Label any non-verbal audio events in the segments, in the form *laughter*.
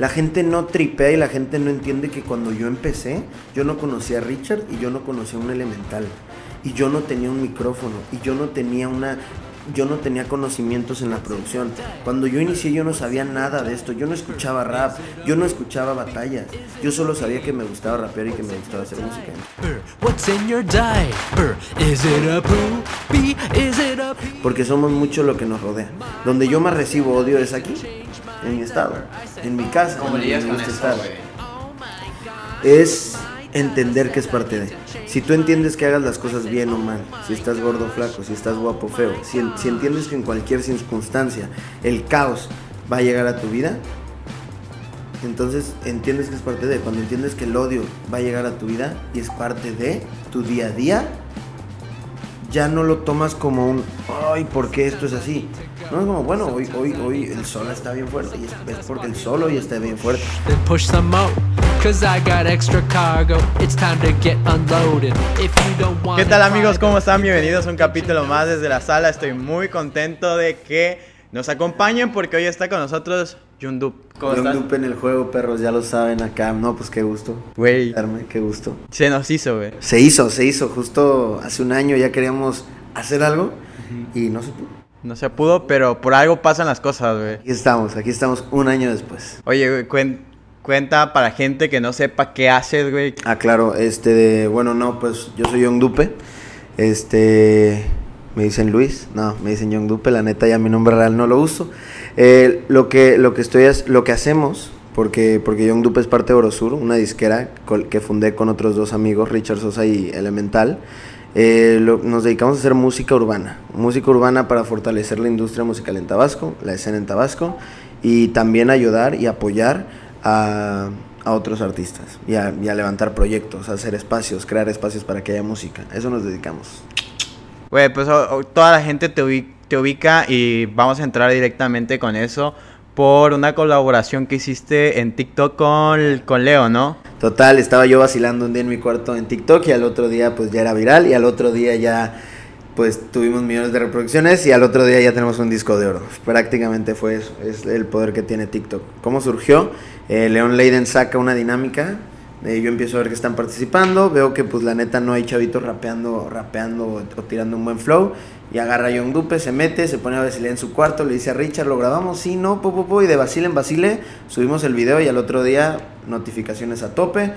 La gente no tripea y la gente no entiende que cuando yo empecé, yo no conocía a Richard y yo no conocía un elemental. Y yo no tenía un micrófono y yo no tenía una yo no tenía conocimientos en la producción. Cuando yo inicié yo no sabía nada de esto. Yo no escuchaba rap, yo no escuchaba batallas. Yo solo sabía que me gustaba rapear y que me gustaba hacer música. Porque somos mucho lo que nos rodea. Donde yo más recibo odio es aquí, en mi estado, en mi casa, en, este estado. Es entender que es parte de. Si tú entiendes que hagas las cosas bien o mal, si estás gordo o flaco, si estás guapo o feo, si, si entiendes que en cualquier circunstancia el caos va a llegar a tu vida, entonces entiendes que es parte de. Cuando entiendes que el odio va a llegar a tu vida y es parte de tu día a día, ya no lo tomas como un, ay, ¿por qué esto es así? No es como, bueno, hoy, hoy, hoy el sol está bien fuerte y es, es porque el sol hoy está bien fuerte. ¿Qué tal amigos? ¿Cómo están? Bienvenidos a un capítulo más desde la sala. Estoy muy contento de que nos acompañen porque hoy está con nosotros Yundup. ¿Cómo Yundup en el juego, perros, ya lo saben acá. No, pues qué gusto. Güey. Qué gusto. Se nos hizo, güey. Se hizo, se hizo. Justo hace un año ya queríamos hacer algo y no se pudo. No se pudo, pero por algo pasan las cosas, güey. Aquí estamos, aquí estamos un año después. Oye, güey, cuen Cuenta para gente que no sepa qué haces, güey. Ah, claro, este, bueno, no, pues yo soy Young Dupe. Este, me dicen Luis, no, me dicen Young Dupe, la neta ya mi nombre real no lo uso. Eh, lo que lo que estoy lo que hacemos porque porque Young Dupe es parte de Orosur, una disquera que fundé con otros dos amigos, Richard Sosa y Elemental. Eh, nos dedicamos a hacer música urbana, música urbana para fortalecer la industria musical en Tabasco, la escena en Tabasco y también ayudar y apoyar a, otros artistas y a, levantar proyectos, a hacer espacios, crear espacios para que haya música. Eso nos dedicamos. Pues toda la gente te, ubica, y vamos a entrar directamente con eso por una colaboración que hiciste en TikTok con, con Leo, ¿no? Total, estaba yo vacilando un día en mi cuarto en TikTok y al otro día pues ya era viral y al otro día ya pues tuvimos millones de reproducciones y al otro día ya tenemos un disco de oro. Prácticamente fue eso, es el poder que tiene TikTok. ¿Cómo surgió? Eh, León Leiden saca una dinámica, eh, yo empiezo a ver que están participando, veo que pues la neta no hay chavitos rapeando, rapeando o, tirando un buen flow, y agarra a Young Dupe, se mete, se pone a vacilar en su cuarto, le dice a Richard, lo grabamos, sí, no, po, y de vacile en vacile subimos el video y al otro día notificaciones a tope,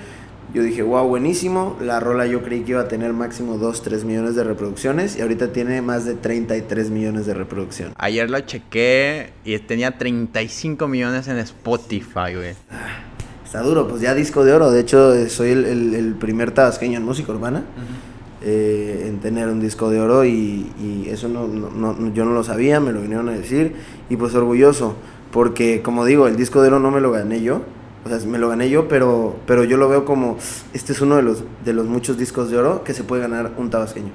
yo dije, wow, buenísimo. La rola yo creí que iba a tener máximo 2, 3 millones de reproducciones y ahorita tiene más de 33 millones de reproducción. Ayer la chequé y tenía 35 millones en Spotify, güey. Está duro, pues ya disco de oro. De hecho, soy el, primer tabasqueño en música urbana eh, en tener un disco de oro y, eso no, yo no lo sabía, me lo vinieron a decir y pues orgulloso. Porque como digo, el disco de oro no me lo gané yo o sea, me lo gané yo, pero, pero yo lo veo como, este es uno de los, de los muchos discos de oro que se puede ganar un tabasqueño.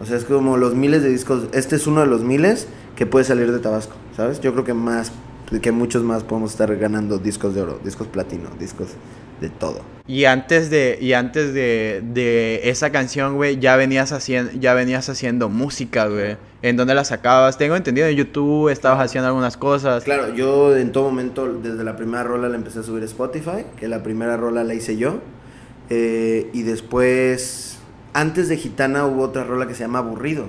O sea, es como los miles de discos, este es uno de los miles que puede salir de Tabasco, ¿sabes? Yo creo que más, que muchos más podemos estar ganando discos de oro, discos platino, discos de todo. Y antes de, y antes de, de esa canción, güey, ya venías haciendo, ya venías haciendo música, güey. ¿En dónde la sacabas? Tengo entendido en YouTube estabas haciendo algunas cosas. Claro, yo en todo momento, desde la primera rola la empecé a subir a Spotify, que la primera rola la hice yo. Eh, y después, antes de Gitana hubo otra rola que se llama Aburrido.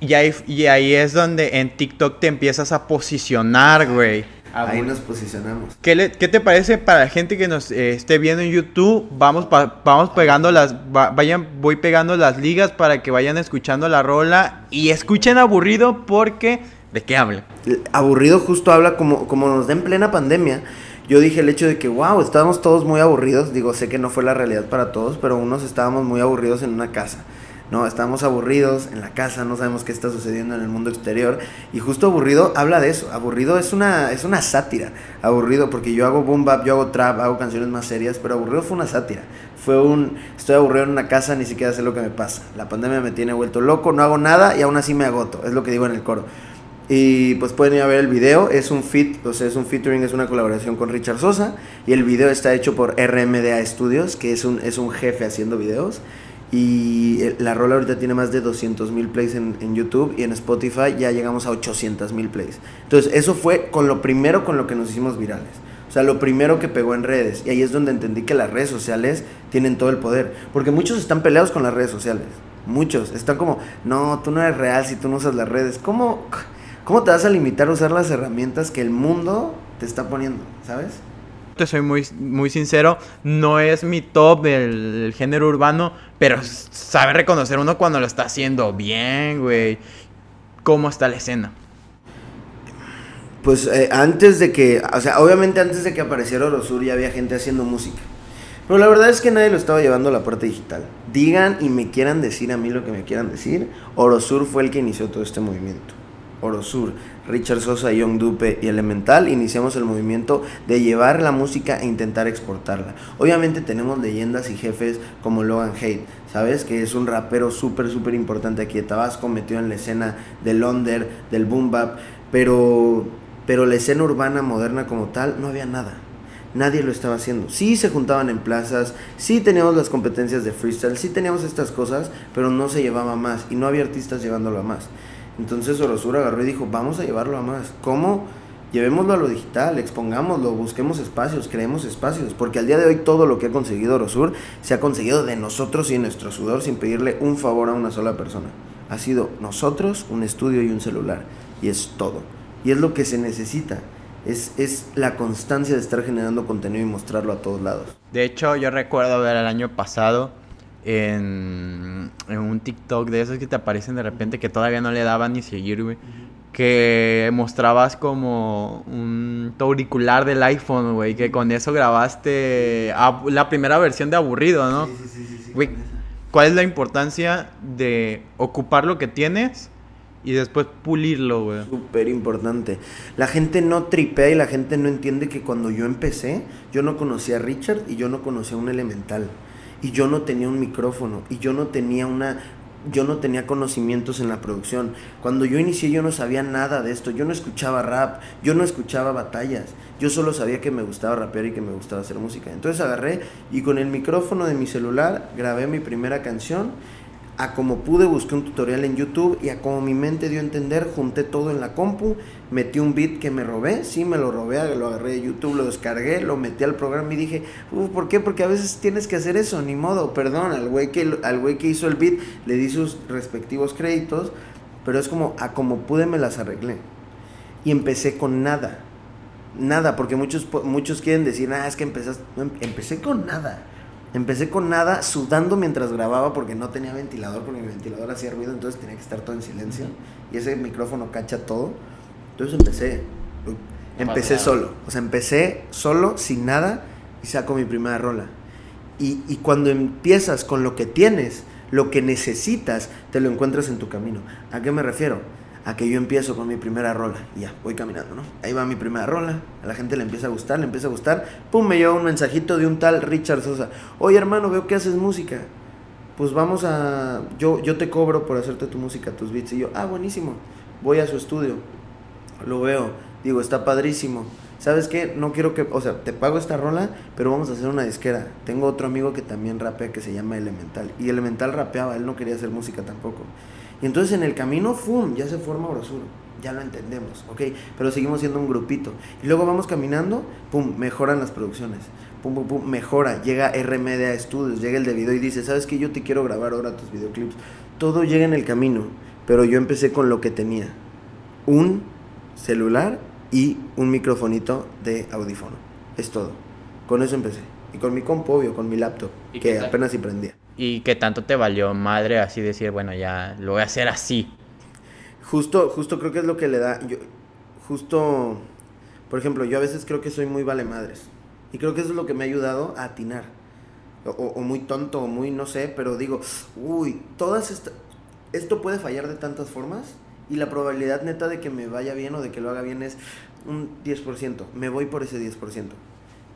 Y ahí, y ahí es donde en TikTok te empiezas a posicionar, güey. Ahí nos posicionamos. ¿Qué, te parece para la gente que nos eh, esté viendo en YouTube? Vamos, vamos pegando las, vayan, voy pegando las ligas para que vayan escuchando la rola y escuchen aburrido porque, ¿de qué habla? Aburrido justo habla como, como nos da en plena pandemia. Yo dije el hecho de que, wow, estábamos todos muy aburridos. Digo, sé que no fue la realidad para todos, pero unos estábamos muy aburridos en una casa. ¿No? Estamos aburridos en la casa, no sabemos qué está sucediendo en el mundo exterior. Y justo aburrido habla de eso. Aburrido es una, es una sátira. Aburrido, porque yo hago boom bap, yo hago trap, hago canciones más serias, pero aburrido fue una sátira. Fue un, estoy aburrido en una casa, ni siquiera sé lo que me pasa. La pandemia me tiene vuelto loco, no hago nada y aún así me agoto. Es lo que digo en el coro. Y pues pueden ir a ver el video, es un fit, o sea, es un featuring, es una colaboración con Richard Sosa. Y el video está hecho por RMDA Studios, que es un, es un jefe haciendo videos. Y la rola ahorita tiene más de 200 mil plays en, en, YouTube y en Spotify ya llegamos a 800 mil plays. Entonces, eso fue con lo primero con lo que nos hicimos virales. O sea, lo primero que pegó en redes. Y ahí es donde entendí que las redes sociales tienen todo el poder. Porque muchos están peleados con las redes sociales. Muchos. Están como, no, tú no eres real si tú no usas las redes. ¿Cómo, cómo te vas a limitar a usar las herramientas que el mundo te está poniendo? ¿Sabes? Te soy muy, muy sincero, no es mi top del género urbano, pero sabe reconocer uno cuando lo está haciendo bien, güey. ¿Cómo está la escena? Pues eh, antes de que, o sea, obviamente antes de que apareciera Orosur ya había gente haciendo música. Pero la verdad es que nadie lo estaba llevando a la parte digital. Digan y me quieran decir a mí lo que me quieran decir, Orosur fue el que inició todo este movimiento. Orosur, Richard Sosa, Young Dupe y Elemental iniciamos el movimiento de llevar la música e intentar exportarla. Obviamente tenemos leyendas y jefes como Logan Haidt, ¿sabes? Que es un rapero súper, súper importante aquí de Tabasco, metido en la escena del under, del boom bap, pero, pero la escena urbana moderna como tal no había nada. Nadie lo estaba haciendo. Sí se juntaban en plazas, sí teníamos las competencias de freestyle, sí teníamos estas cosas, pero no se llevaba más y no había artistas llevándolo a más. Entonces Orosura agarró y dijo, vamos a llevarlo a más. ¿Cómo? Llevémoslo a lo digital, expongámoslo, busquemos espacios, creemos espacios, porque al día de hoy todo lo que ha conseguido Orosur se ha conseguido de nosotros y nuestro sudor sin pedirle un favor a una sola persona. Ha sido nosotros, un estudio y un celular, y es todo. Y es lo que se necesita. Es, es la constancia de estar generando contenido y mostrarlo a todos lados. De hecho, yo recuerdo ver el año pasado en, un TikTok de esos que te aparecen de repente que todavía no le daban ni seguir, güey. Que mostrabas como un auricular del iPhone, güey. Que con eso grabaste la primera versión de Aburrido, ¿no? Sí, sí, sí, güey, ¿cuál es la importancia de ocupar lo que tienes y después pulirlo, güey? Súper importante. La gente no tripea y la gente no entiende que cuando yo empecé, yo no conocía a Richard y yo no conocía a un elemental y yo no tenía un micrófono y yo no tenía una yo no tenía conocimientos en la producción. Cuando yo inicié yo no sabía nada de esto, yo no escuchaba rap, yo no escuchaba batallas, yo solo sabía que me gustaba rapear y que me gustaba hacer música. Entonces agarré y con el micrófono de mi celular grabé mi primera canción a como pude busqué un tutorial en YouTube y a como mi mente dio a entender, junté todo en la compu, metí un beat que me robé, sí me lo robé, lo agarré de YouTube, lo descargué, lo metí al programa y dije, ¿por qué? Porque a veces tienes que hacer eso, ni modo, perdón, al güey que, al güey que hizo el beat le di sus respectivos créditos, pero es como a como pude me las arreglé. Y empecé con nada. Nada, porque muchos, muchos quieren decir, ah, es que empezaste, empecé con nada Empecé con nada, sudando mientras grababa porque no tenía ventilador, porque mi ventilador hacía ruido, entonces tenía que estar todo en silencio. Y ese micrófono cacha todo. Entonces empecé. Empecé solo. O sea, empecé solo, sin nada, y saco mi primera rola. Y, y cuando empiezas con lo que tienes, lo que necesitas, te lo encuentras en tu camino. ¿A qué me refiero? A que yo empiezo con mi primera rola. Y ya, voy caminando, ¿no? Ahí va mi primera rola, a la gente le empieza a gustar, le empieza a gustar. Pum, me llega un mensajito de un tal Richard Sosa. Oye, hermano, veo que haces música. Pues vamos a. Yo, yo te cobro por hacerte tu música, tus beats. Y yo, ah, buenísimo. Voy a su estudio. Lo veo. Digo, está padrísimo. ¿Sabes qué? No quiero que. O sea, te pago esta rola, pero vamos a hacer una disquera. Tengo otro amigo que también rapea que se llama Elemental. Y Elemental rapeaba, él no quería hacer música tampoco. Y entonces en el camino, ¡fum! Ya se forma Orosuro. Ya lo entendemos, ¿ok? Pero seguimos siendo un grupito. Y luego vamos caminando, ¡pum! Mejoran las producciones. Pum, pum, pum, mejora. Llega RMDA Studios, llega el de video y dice, ¿sabes qué? Yo te quiero grabar ahora tus videoclips. Todo llega en el camino, pero yo empecé con lo que tenía. Un celular y un microfonito de audífono. Es todo. Con eso empecé. Y con mi compu, obvio, con mi laptop, que apenas si prendía. ¿Y que tanto te valió madre así decir, bueno, ya lo voy a hacer así? Justo, justo creo que es lo que le da. Yo, justo, por ejemplo, yo a veces creo que soy muy vale madres. Y creo que eso es lo que me ha ayudado a atinar. O, muy tonto, o muy no sé, pero digo, uy, todas estas. Esto puede fallar de tantas formas. Y la probabilidad neta de que me vaya bien o de que lo haga bien es un 10%. Me voy por ese 10%.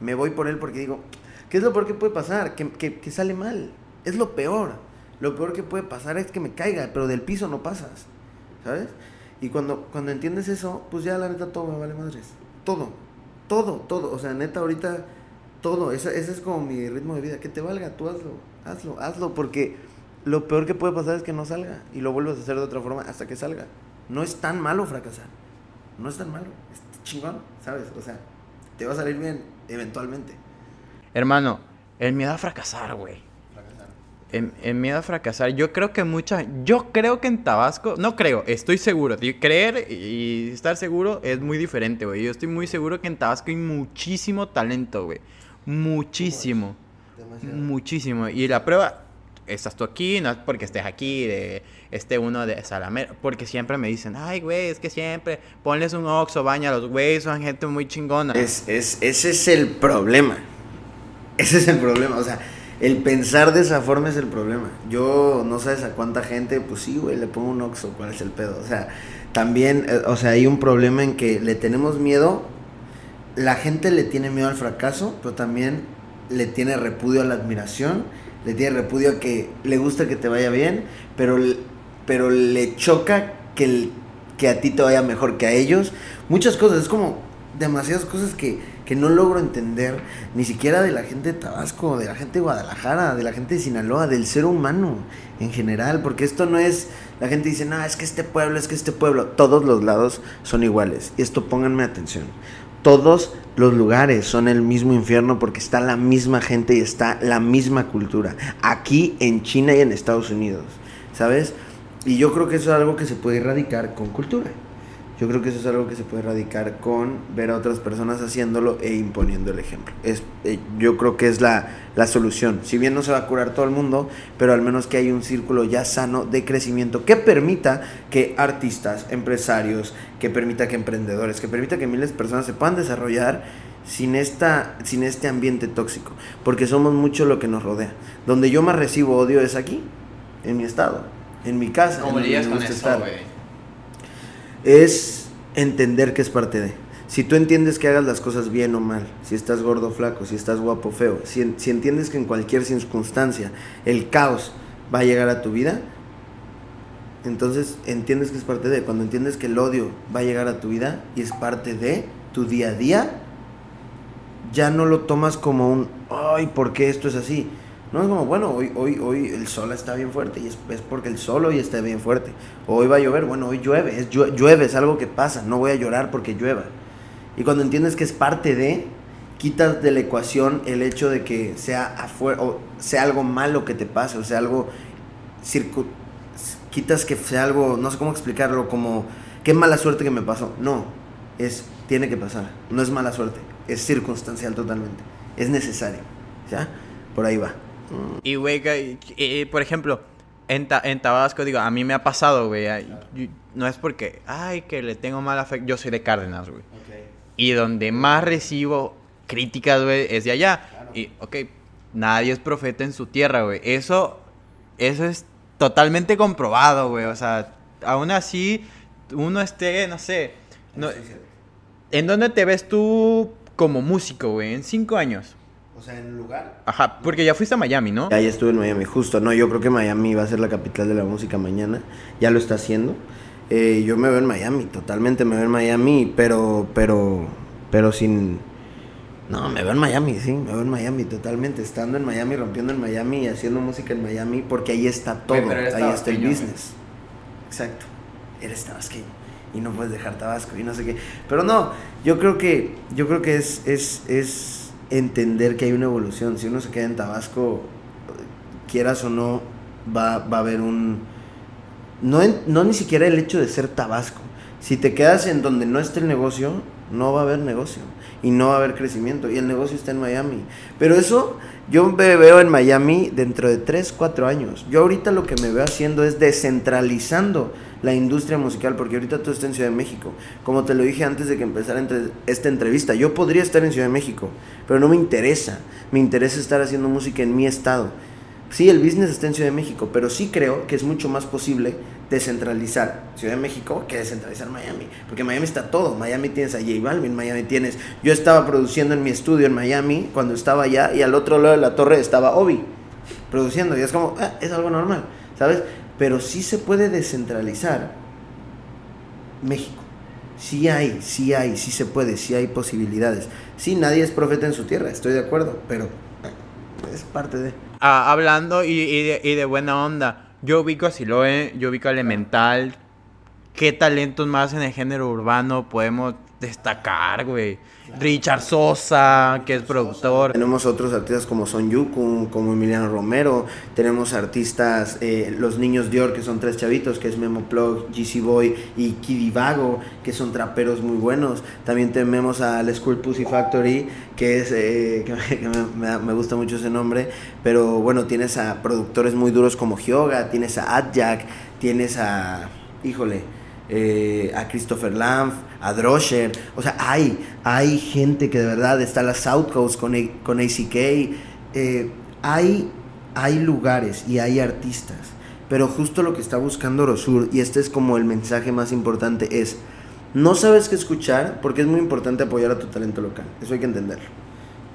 Me voy por él porque digo, ¿qué es lo peor que puede pasar? Que, que, que sale mal. Es lo peor. Lo peor que puede pasar es que me caiga, pero del piso no pasas. ¿Sabes? Y cuando, cuando entiendes eso, pues ya la neta todo me vale madres. Todo. Todo, todo. O sea, neta, ahorita todo. Ese, ese es como mi ritmo de vida. Que te valga, tú hazlo. Hazlo, hazlo. Porque lo peor que puede pasar es que no salga. Y lo vuelves a hacer de otra forma hasta que salga. No es tan malo fracasar. No es tan malo. Es chingón, ¿sabes? O sea, te va a salir bien eventualmente. Hermano, el miedo a fracasar, güey. El, miedo a fracasar. Yo creo que mucha. Yo creo que en Tabasco. No creo, estoy seguro. Creer y estar seguro es muy diferente, güey. Yo estoy muy seguro que en Tabasco hay muchísimo talento, güey. Muchísimo. Muchísimo. Y la prueba. Estás tú aquí, no es porque estés aquí, de este uno de Salamero. Porque siempre me dicen, ay, güey, es que siempre ponles un oxo, baña los güeyes, son gente muy chingona. Es, es, ese es el problema. Ese es el problema. O sea, el pensar de esa forma es el problema. Yo no sabes a cuánta gente, pues sí, güey, le pongo un oxo, ¿cuál es el pedo? O sea, también, eh, o sea, hay un problema en que le tenemos miedo, la gente le tiene miedo al fracaso, pero también le tiene repudio a la admiración, le tiene repudio a que le gusta que te vaya bien, pero, pero le choca que, que a ti te vaya mejor que a ellos. Muchas cosas, es como demasiadas cosas que que no logro entender ni siquiera de la gente de Tabasco, de la gente de Guadalajara, de la gente de Sinaloa, del ser humano en general, porque esto no es, la gente dice, no, es que este pueblo, es que este pueblo, todos los lados son iguales. Y esto pónganme atención, todos los lugares son el mismo infierno porque está la misma gente y está la misma cultura, aquí en China y en Estados Unidos, ¿sabes? Y yo creo que eso es algo que se puede erradicar con cultura. Yo creo que eso es algo que se puede erradicar con ver a otras personas haciéndolo e imponiendo el ejemplo. Es, eh, yo creo que es la, la, solución. Si bien no se va a curar todo el mundo, pero al menos que hay un círculo ya sano de crecimiento que permita que artistas, empresarios, que permita que emprendedores, que permita que miles de personas se puedan desarrollar sin, esta, sin este ambiente tóxico. Porque somos mucho lo que nos rodea. Donde yo más recibo odio es aquí, en mi estado, en mi casa. ¿Cómo con eso, güey? Es entender que es parte de. Si tú entiendes que hagas las cosas bien o mal, si estás gordo o flaco, si estás guapo o feo, si, entiendes que en cualquier circunstancia el caos va a llegar a tu vida, entonces entiendes que es parte de. Cuando entiendes que el odio va a llegar a tu vida y es parte de tu día a día, ya no lo tomas como un, ay, ¿por qué esto es así? No es como, bueno, hoy, hoy, hoy el sol está bien fuerte y es, porque el sol hoy está bien fuerte. hoy va a llover, bueno, hoy llueve, es, llueve, es algo que pasa, no voy a llorar porque llueva. Y cuando entiendes que es parte de, quitas de la ecuación el hecho de que sea afuera, o sea algo malo que te pase, o sea algo, circu quitas que sea algo, no sé cómo explicarlo, como, qué mala suerte que me pasó. No, es, tiene que pasar, no es mala suerte, es circunstancial totalmente, es necesario, ¿ya? Por ahí va. Y, güey, por ejemplo, en, en, Tabasco, digo, a mí me ha pasado, güey. No es porque, ay, que le tengo mala fe. Yo soy de Cárdenas, güey. Y donde más recibo críticas, güey, es de allá. Y, ok, nadie es profeta en su tierra, güey. Eso, eso es totalmente comprobado, güey. O sea, aún así, uno esté, no sé. ¿En dónde te ves tú como músico, güey? En cinco años. O sea, en lugar. Ajá, porque ya fuiste a Miami, ¿no? Ya, ya estuve en Miami, justo. No, yo creo que Miami va a ser la capital de la música mañana. Ya lo está haciendo. Eh, yo me veo en Miami, totalmente me veo en Miami, pero, pero, pero sin... No, me veo en Miami, sí, me veo en Miami totalmente. Estando en Miami, rompiendo en Miami y haciendo música en Miami, porque ahí está todo, ahí está el business. Exacto, eres tabasqueño y no puedes dejar Tabasco y no sé qué. Pero no, yo creo que, yo creo que es, es, es entender que hay una evolución. Si uno se queda en Tabasco, quieras o no, va, va a haber un... No, no ni siquiera el hecho de ser Tabasco. Si te quedas en donde no esté el negocio, no va a haber negocio y no va a haber crecimiento. Y el negocio está en Miami. Pero eso yo me veo en Miami dentro de 3, 4 años. Yo ahorita lo que me veo haciendo es descentralizando la industria musical, porque ahorita tú estás en Ciudad de México. Como te lo dije antes de que empezara esta entrevista, yo podría estar en Ciudad de México, pero no me interesa. Me interesa estar haciendo música en mi estado. Sí, el business está en Ciudad de México, pero sí creo que es mucho más posible descentralizar Ciudad de México que descentralizar Miami. Porque Miami está todo. Miami tienes a J Balvin, Miami tienes... Yo estaba produciendo en mi estudio en Miami cuando estaba allá y al otro lado de la torre estaba Obi produciendo. Y es como, ah, es algo normal, ¿sabes? pero sí se puede descentralizar México. Sí hay, sí hay, sí se puede, sí hay posibilidades. Sí, nadie es profeta en su tierra, estoy de acuerdo, pero es parte de... Ah, hablando y, de, buena onda, yo ubico a Siloe, yo ubico a Elemental, qué talentos más en el género urbano podemos destacar, güey. Richard Sosa, que es productor. Tenemos otros artistas como Son Yukun, como Emiliano Romero. Tenemos artistas, eh, los niños Dior, que son tres chavitos, que es Memo Plug, GC Boy y Kiddy Vago, que son traperos muy buenos. También tenemos a La School Pussy Factory, que es, eh, *laughs* que me, me, gusta mucho ese nombre. Pero bueno, tienes a productores muy duros como Hyoga, tienes a Adjack, tienes a, híjole, eh, a Christopher Lampf, a Drosher. O sea, hay, hay gente que de verdad está la South Coast con, con ACK. Eh, hay, hay lugares y hay artistas. Pero justo lo que está buscando Rosur, y este es como el mensaje más importante, es no sabes qué escuchar porque es muy importante apoyar a tu talento local. Eso hay que entenderlo.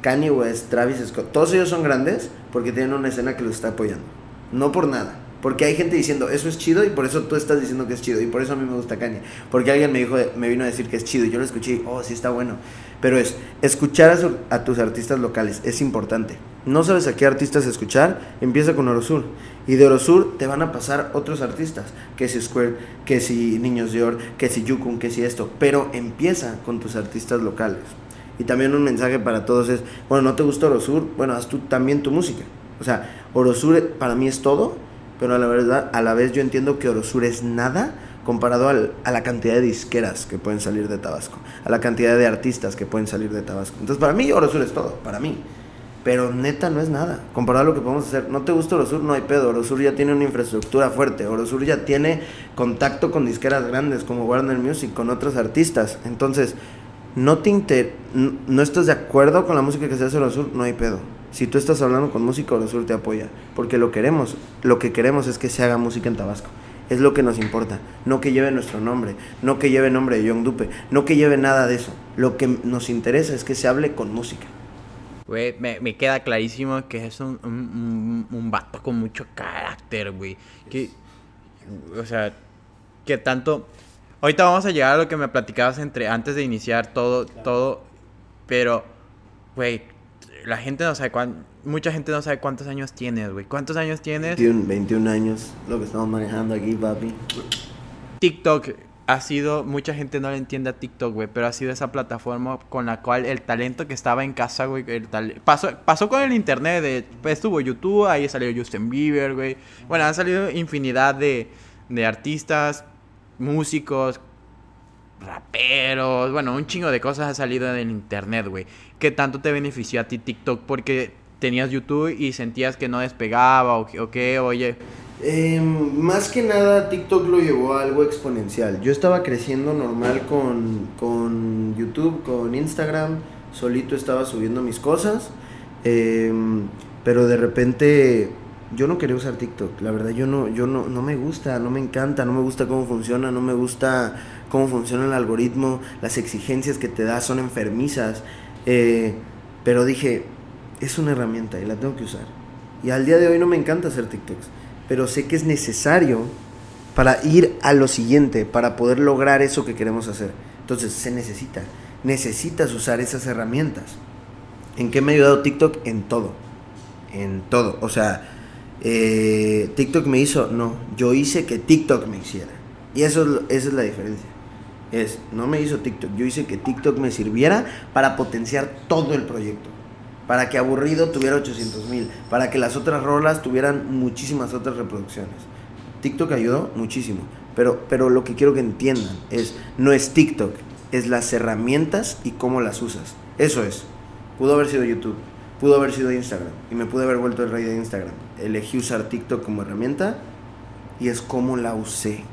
Kanye West, Travis Scott, todos ellos son grandes porque tienen una escena que los está apoyando. No por nada. Porque hay gente diciendo, eso es chido y por eso tú estás diciendo que es chido. Y por eso a mí me gusta Kanye. Porque alguien me dijo, me vino a decir que es chido y yo lo escuché y, oh, sí está bueno. Pero es, escuchar a, tus artistas locales es importante. No sabes a qué artistas escuchar, empieza con Orosur. Y de Orosur te van a pasar otros artistas. Que si Square, que si Niños de Or, que si Yukun, que si esto. Pero empieza con tus artistas locales. Y también un mensaje para todos es, bueno, ¿no te gusta Orosur? Bueno, haz tú también tu música. O sea, Orosur para mí es todo pero a la verdad, a la vez yo entiendo que Orosur es nada comparado a la cantidad de disqueras que pueden salir de Tabasco, a la cantidad de artistas que pueden salir de Tabasco. Entonces, para mí Orosur es todo, para mí. Pero neta no es nada, comparado a lo que podemos hacer. No te gusta Orosur, no hay pedo. Orosur ya tiene una infraestructura fuerte. Orosur ya tiene contacto con disqueras grandes como Warner Music, con otros artistas. Entonces, no te inter... no estás de acuerdo con la música que se hace Orosur, no hay pedo. Si tú estás hablando con música, Orosur te apoya. Porque lo queremos. Lo que queremos es que se haga música en Tabasco. Es lo que nos importa. No que lleve nuestro nombre. No que lleve nombre de Young Dupe. No que lleve nada de eso. Lo que nos interesa es que se hable con música. Güey, me, me, queda clarísimo que es un, un, un, vato con mucho carácter, güey. Que, o sea, que tanto... Ahorita vamos a llegar a lo que me platicabas entre antes de iniciar todo, todo, pero, güey, la gente no sabe cuánto, mucha gente no sabe cuántos años tienes, güey. ¿Cuántos años tienes? 21, 21 años, lo que estamos manejando aquí, papi. TikTok ha sido, mucha gente no le entiende a TikTok, güey, pero ha sido esa plataforma con la cual el talento que estaba en casa, güey, el pasó, pasó con el internet, de, pues, estuvo YouTube, ahí salió Justin Bieber, güey. Bueno, han salido infinidad de, de artistas, músicos, raperos, bueno, un chingo de cosas ha salido en internet, güey. ¿Qué tanto te benefició a ti TikTok porque tenías YouTube y sentías que no despegaba o, qué? Oye. Em, más que nada TikTok lo llevó a algo exponencial. Yo estaba creciendo normal con, con YouTube, con Instagram, solito estaba subiendo mis cosas, em, pero de repente yo no quería usar TikTok, la verdad yo no, yo no, no me gusta, no me encanta, no me gusta cómo funciona, no me gusta cómo funciona el algoritmo, las exigencias que te da son enfermizas. Eh, pero dije, es una herramienta y la tengo que usar. Y al día de hoy no me encanta hacer TikToks, pero sé que es necesario para ir a lo siguiente, para poder lograr eso que queremos hacer. Entonces se necesita, necesitas usar esas herramientas. ¿En qué me ha ayudado TikTok? En todo, en todo. O sea, eh, TikTok me hizo, no, yo hice que TikTok me hiciera. Y eso, esa es la diferencia es, no me hizo TikTok, yo hice que TikTok me sirviera para potenciar todo el proyecto. Para que aburrido tuviera 800 mil, para que las otras rolas tuvieran muchísimas otras reproducciones. TikTok ayudó muchísimo, pero, pero lo que quiero que entiendan es, no es TikTok, es las herramientas y cómo las usas. Eso es. Pudo haber sido YouTube, pudo haber sido Instagram, y me pude haber vuelto el rey de Instagram. Elegí usar TikTok como herramienta y es cómo la usé.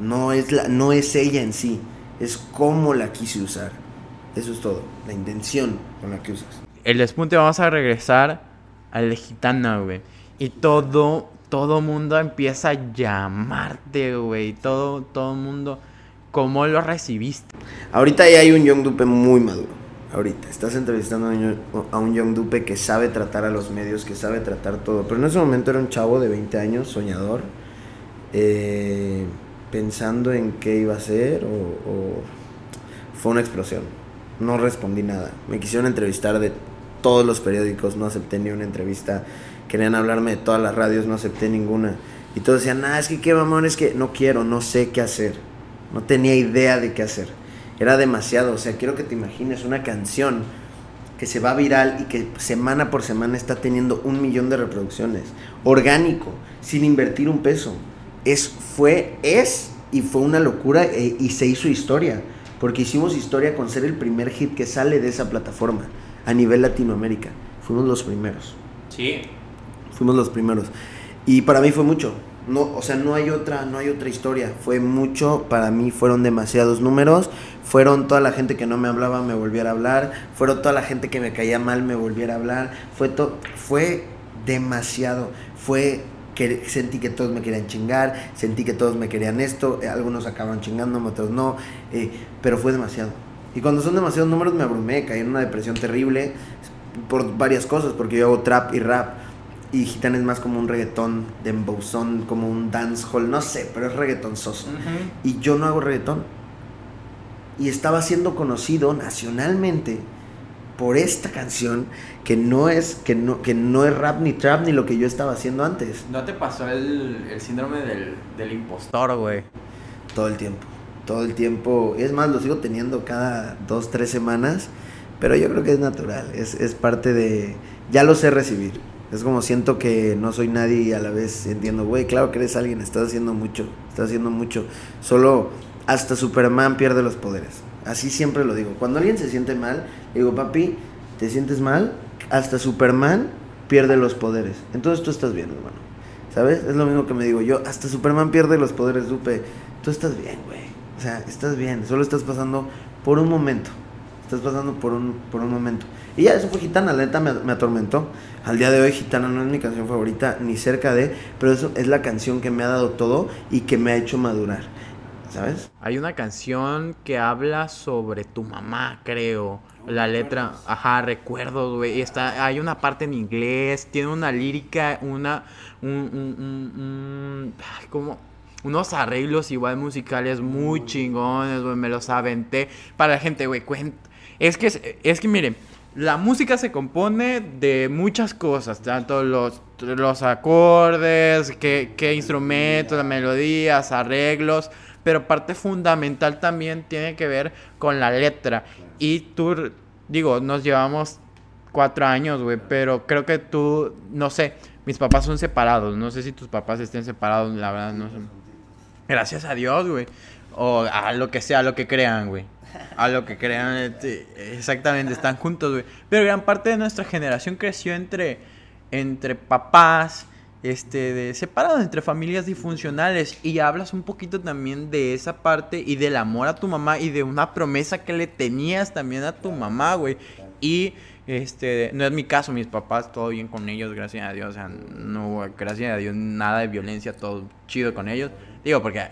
No es, la, no es ella en sí, es cómo la quise usar. Eso es todo, la intención con la que usas. El despunte vamos a regresar al de gitana, güey. Y todo, todo mundo empieza a llamarte, güey. Todo, todo mundo. ¿Cómo lo recibiste? Ahorita ya hay un Young Dupe muy maduro. Ahorita estás entrevistando a un Young Dupe que sabe tratar a los medios, que sabe tratar todo. Pero en ese momento era un chavo de 20 años, soñador. Eh, pensando en qué iba a ser o, fue una explosión. No respondí nada. Me quisieron entrevistar de todos los periódicos, no acepté ni una entrevista. Querían hablarme de todas las radios, no acepté ninguna. Y todos decían, ah, es que qué mamón, es que no quiero, no sé qué hacer. no tenía idea de qué hacer. Era demasiado, o sea, quiero que te imagines una canción que se va viral y que semana por semana está teniendo un millón de reproducciones, orgánico, sin invertir un peso. Es, fue, es y fue una locura e- y se hizo historia, porque hicimos historia con ser el primer hit que sale de esa plataforma a nivel Latinoamérica. Fuimos los primeros. Sí. Fuimos los primeros. Y para mí fue mucho. No, o sea, no hay otra, no hay otra historia. Fue mucho, para mí fueron demasiados números. Fueron toda la gente que no me hablaba me volviera a hablar. Fueron toda la gente que me caía mal me volviera a hablar. Fue to- fue demasiado. Fue que sentí que todos me querían chingar, sentí que todos me querían esto, eh, algunos acaban chingando, otros no, eh, pero fue demasiado. Y cuando son demasiados números me abrumé, caí en una depresión terrible por varias cosas, porque yo hago trap y rap y Gitana es más como un reggaetón de embozón, como un dancehall, no sé, pero es reggaetón soso. Y yo no hago reggaetón. Y estaba siendo conocido nacionalmente por esta canción que no es que no que no es rap ni trap ni lo que yo estaba haciendo antes. ¿No te pasó el, el síndrome del, del impostor, güey? todo el tiempo todo el tiempo. Es más lo sigo teniendo cada dos tres semanas pero yo creo que es natural es, es parte de ya lo sé recibir. Es como siento que no soy nadie y a la vez entiendo güey claro que eres alguien estás haciendo mucho estás haciendo mucho. Solo hasta Superman pierde los poderes así siempre lo digo cuando alguien se siente mal digo papi te sientes mal hasta Superman pierde los poderes entonces tú estás bien hermano ¿Sabes? Es lo mismo que me digo yo. Hasta Superman pierde los poderes, Dupe. Tú estás bien, güey. O sea, estás bien. Solo estás pasando por un momento. Estás pasando por un, por un momento. Y ya, eso fue Gitana. La neta me, me atormentó. Al día de hoy, Gitana no es mi canción favorita, ni cerca de. Pero eso es la canción que me ha dado todo y que me ha hecho madurar. ¿Sabes? Hay una canción que habla sobre tu mamá, creo. La letra, ajá, recuerdo, güey. y Está, hay una parte en inglés, tiene una lírica, una, un, un- un- un- ay, como unos arreglos igual musicales muy chingones, güey. Me los aventé para la gente, güey. Es que, es, es que miren, la música se compone de muchas cosas, tanto los, los acordes, qué, qué instrumentos, las melodías, arreglos, pero parte fundamental también tiene que ver con la letra. Y tú, digo, nos llevamos cuatro años, güey, pero creo que tú, no sé, mis papás son separados, no sé si tus papás estén separados, la verdad, no sé. Gracias a Dios, güey. O a lo que sea, a lo que crean, güey. A lo que crean, este, exactamente, están juntos, güey. Pero gran parte de nuestra generación creció entre, entre papás, este, de, separados, entre familias disfuncionales. Y hablas un poquito también de esa parte y del amor a tu mamá y de una promesa que le tenías también a tu mamá, güey. Y, este, no es mi caso, mis papás, todo bien con ellos, gracias a Dios. O sea, no gracias a Dios, nada de violencia, todo chido con ellos. Digo, porque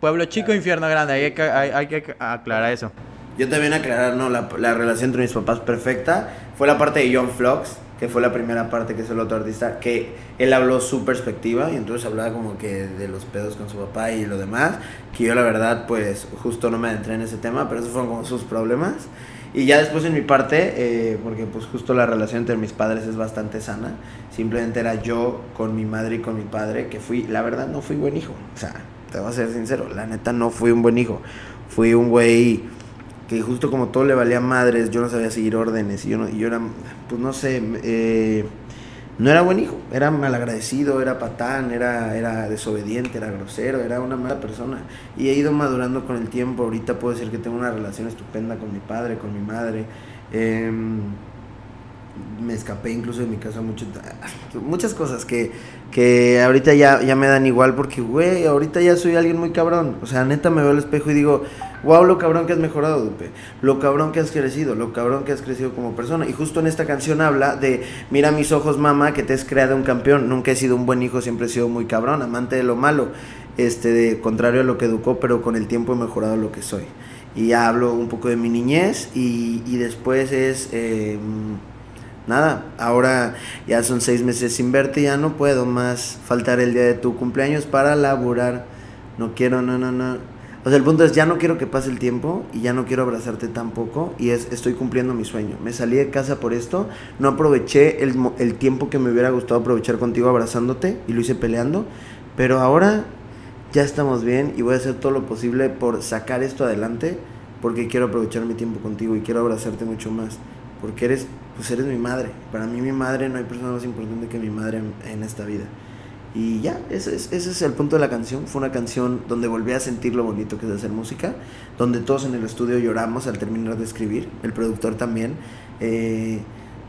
pueblo chico, infierno grande, hay que, hay, hay que aclarar eso. Yo también aclarar, no, la, la relación entre mis papás perfecta. Fue la parte de John Flox, fue la primera parte que es el otro artista, que él habló su perspectiva y entonces hablaba como que de los pedos con su papá y lo demás, que yo la verdad pues justo no me adentré en ese tema, pero esos fueron como sus problemas. Y ya después en mi parte, eh, porque pues justo la relación entre mis padres es bastante sana, simplemente era yo con mi madre y con mi padre, que fui, la verdad no fui buen hijo, o sea, te voy a ser sincero, la neta no fui un buen hijo, fui un güey que justo como todo le valía madres, yo no sabía seguir órdenes y yo, no, y yo era, pues no sé, eh, no era buen hijo, era malagradecido, era patán, era, era desobediente, era grosero, era una mala persona. Y he ido madurando con el tiempo, ahorita puedo decir que tengo una relación estupenda con mi padre, con mi madre. em, me escapé incluso de mi casa mucho, *laughs* muchas cosas que, que ahorita ya, ya me dan igual porque, güey, ahorita ya soy alguien muy cabrón. O sea, neta me veo al espejo y digo, wow, lo cabrón que has mejorado, Dupe. Lo cabrón que has crecido, lo cabrón que has crecido como persona. Y justo en esta canción habla de, mira mis ojos, mamá, que te has creado un campeón. Nunca he sido un buen hijo, siempre he sido muy cabrón, amante de lo malo. Este, de contrario a lo que educó, pero con el tiempo he mejorado lo que soy. Y ya hablo un poco de mi niñez y, y después es... eh, nada, ahora ya son seis meses sin verte, ya no puedo más faltar el día de tu cumpleaños para laburar. No quiero, no, no, no. O sea, el punto es, ya no quiero que pase el tiempo y ya no quiero abrazarte tampoco y es, estoy cumpliendo mi sueño. Me salí de casa por esto, no aproveché el, el tiempo que me hubiera gustado aprovechar contigo abrazándote y lo hice peleando, pero ahora ya estamos bien y voy a hacer todo lo posible por sacar esto adelante porque quiero aprovechar mi tiempo contigo y quiero abrazarte mucho más porque eres pues eres mi madre para mí mi madre no hay persona más importante que mi madre en, en esta vida y ya, ese es, ese es el punto de la canción. Fue una canción donde volví a sentir lo bonito que es hacer música, donde todos en el estudio lloramos al terminar de escribir, el productor también. Eh,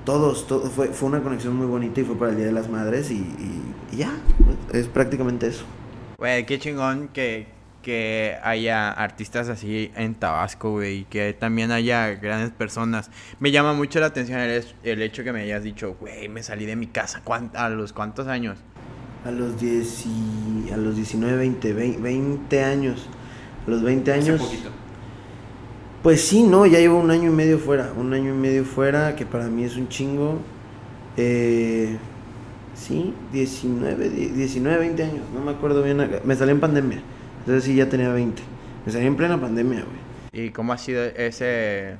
todos, todo, fue, fue una conexión muy bonita y fue para el Día de las Madres y, y- y ya, es prácticamente eso. Güey, qué chingón que, que haya artistas así en Tabasco, güey, y que también haya grandes personas. Me llama mucho la atención el, el hecho que me hayas dicho, güey, me salí de mi casa. ¿Cuán- ¿A los cuántos años? A los, 10 y- a los 19, 20, 20, 20 años. A los 20 años. Hace poquito. Pues sí, no, ya llevo un año y medio fuera. Un año y medio fuera, que para mí es un chingo. Eh, sí, 19, die- 19, 20 años, no me acuerdo bien. Me salí en pandemia. Entonces sí, ya tenía 20. Me salí en plena pandemia, güey. ¿Y cómo ha sido ese,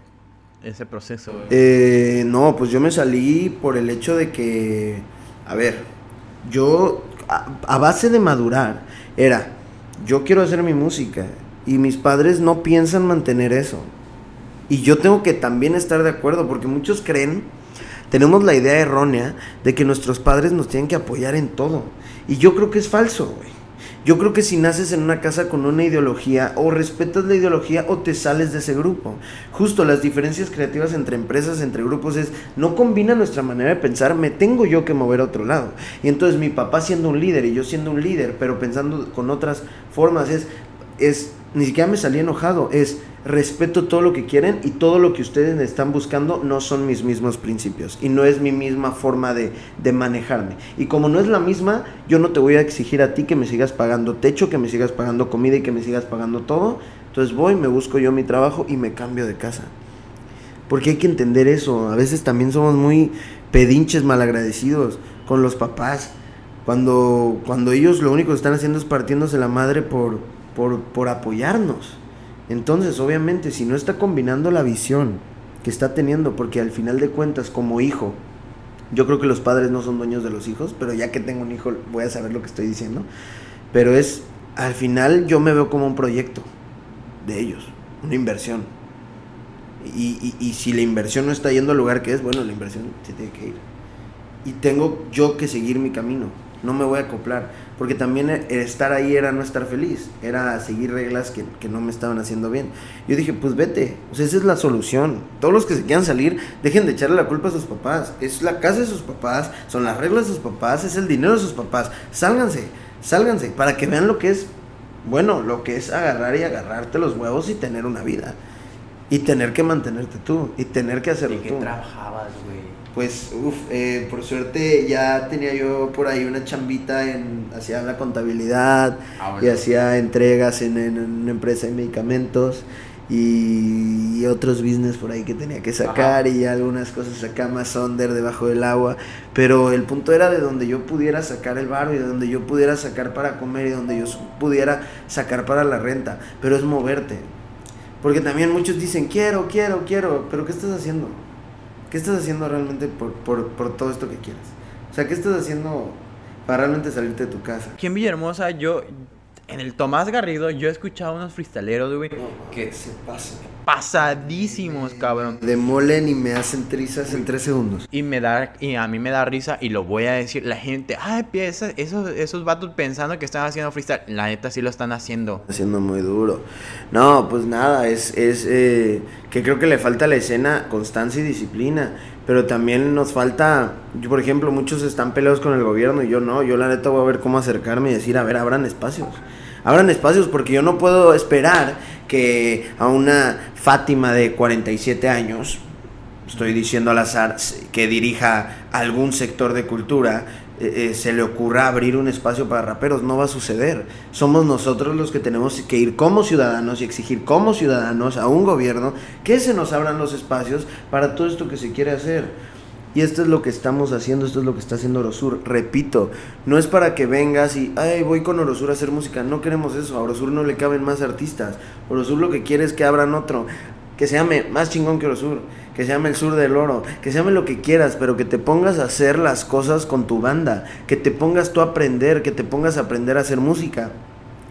ese proceso? güey? Eh, no, pues yo me salí por el hecho de que, a ver, yo a, a base de madurar era, yo quiero hacer mi música y mis padres no piensan mantener eso. Y yo tengo que también estar de acuerdo porque muchos creen, tenemos la idea errónea de que nuestros padres nos tienen que apoyar en todo. Y yo creo que es falso, güey. Yo creo que si naces en una casa con una ideología, o respetas la ideología o te sales de ese grupo. Justo las diferencias creativas entre empresas, entre grupos, es no combina nuestra manera de pensar, me tengo yo que mover a otro lado. Y entonces mi papá siendo un líder y yo siendo un líder, pero pensando con otras formas, es, es ni siquiera me salí enojado, es respeto todo lo que quieren y todo lo que ustedes están buscando no son mis mismos principios y no es mi misma forma de, de manejarme. Y como no es la misma, yo no te voy a exigir a ti que me sigas pagando techo, que me sigas pagando comida y que me sigas pagando todo. Entonces voy, me busco yo mi trabajo y me cambio de casa. Porque hay que entender eso. A veces también somos muy pedinches malagradecidos con los papás. Cuando, cuando ellos lo único que están haciendo es partiéndose la madre por, por, por apoyarnos. Entonces, obviamente, si no está combinando la visión que está teniendo, porque al final de cuentas, como hijo, yo creo que los padres no son dueños de los hijos, pero ya que tengo un hijo voy a saber lo que estoy diciendo. Pero es, al final yo me veo como un proyecto de ellos, una inversión. Y, y- y si la inversión no está yendo al lugar que es, bueno, la inversión se tiene que ir. Y tengo yo que seguir mi camino, no me voy a acoplar. Porque también el estar ahí era no estar feliz, era seguir reglas que, que no me estaban haciendo bien. Yo dije, pues vete, o sea, esa es la solución. Todos los que se quieran salir, dejen de echarle la culpa a sus papás. Es la casa de sus papás, son las reglas de sus papás, es el dinero de sus papás. Sálganse, sálganse, para que vean lo que es, bueno, lo que es agarrar y agarrarte los huevos y tener una vida. Y tener que mantenerte tú, y tener que hacerlo ¿De qué tú. trabajabas, güey? Pues, uff, por suerte ya tenía yo por ahí una chambita en, hacía la contabilidad Ah, y hacía entregas en, en una empresa de medicamentos y, y otros business por ahí que tenía que sacar Ajá. y algunas cosas acá más under debajo del agua, pero el punto era de donde yo pudiera sacar el barro y de donde yo pudiera sacar para comer y donde yo pudiera sacar para la renta, pero es moverte. Porque también muchos dicen, quiero, quiero, quiero, pero ¿qué estás haciendo? ¿Qué estás haciendo realmente por, por, por todo esto que quieres? O sea, ¿qué estás haciendo para realmente salirte de tu casa? Aquí en Villahermosa, yo, en el Tomás Garrido, yo he escuchado unos freestaleros, güey, Que se pasa. Pasadísimos, cabrón. Demolen y me hacen trizas en tres segundos. Y me da, y a mí me da risa, y lo voy a decir, la gente, ay, esos, esos vatos pensando que están haciendo freestyle, la neta sí lo están haciendo. Haciendo muy duro. No, pues nada, es, es eh, que creo que le falta a la escena constancia y disciplina. Pero también nos falta, yo por ejemplo, muchos están peleados con el gobierno y yo no, yo la neta voy a ver cómo acercarme y decir, a ver, abran espacios. Abran espacios porque yo no puedo esperar que a una Fátima de 47 años, estoy diciendo al azar, que dirija algún sector de cultura, eh, eh, se le ocurra abrir un espacio para raperos. No va a suceder. Somos nosotros los que tenemos que ir como ciudadanos y exigir como ciudadanos a un gobierno que se nos abran los espacios para todo esto que se quiere hacer. Y esto es lo que estamos haciendo, esto es lo que está haciendo Orosur. Repito, no es para que vengas y, ay, voy con Orosur a hacer música. No queremos eso. A Orosur no le caben más artistas. Orosur lo que quiere es que abran otro. Que se llame más chingón que Orosur. Que se llame el sur del oro. Que se llame lo que quieras, pero que te pongas a hacer las cosas con tu banda. Que te pongas tú a aprender, que te pongas a aprender a hacer música.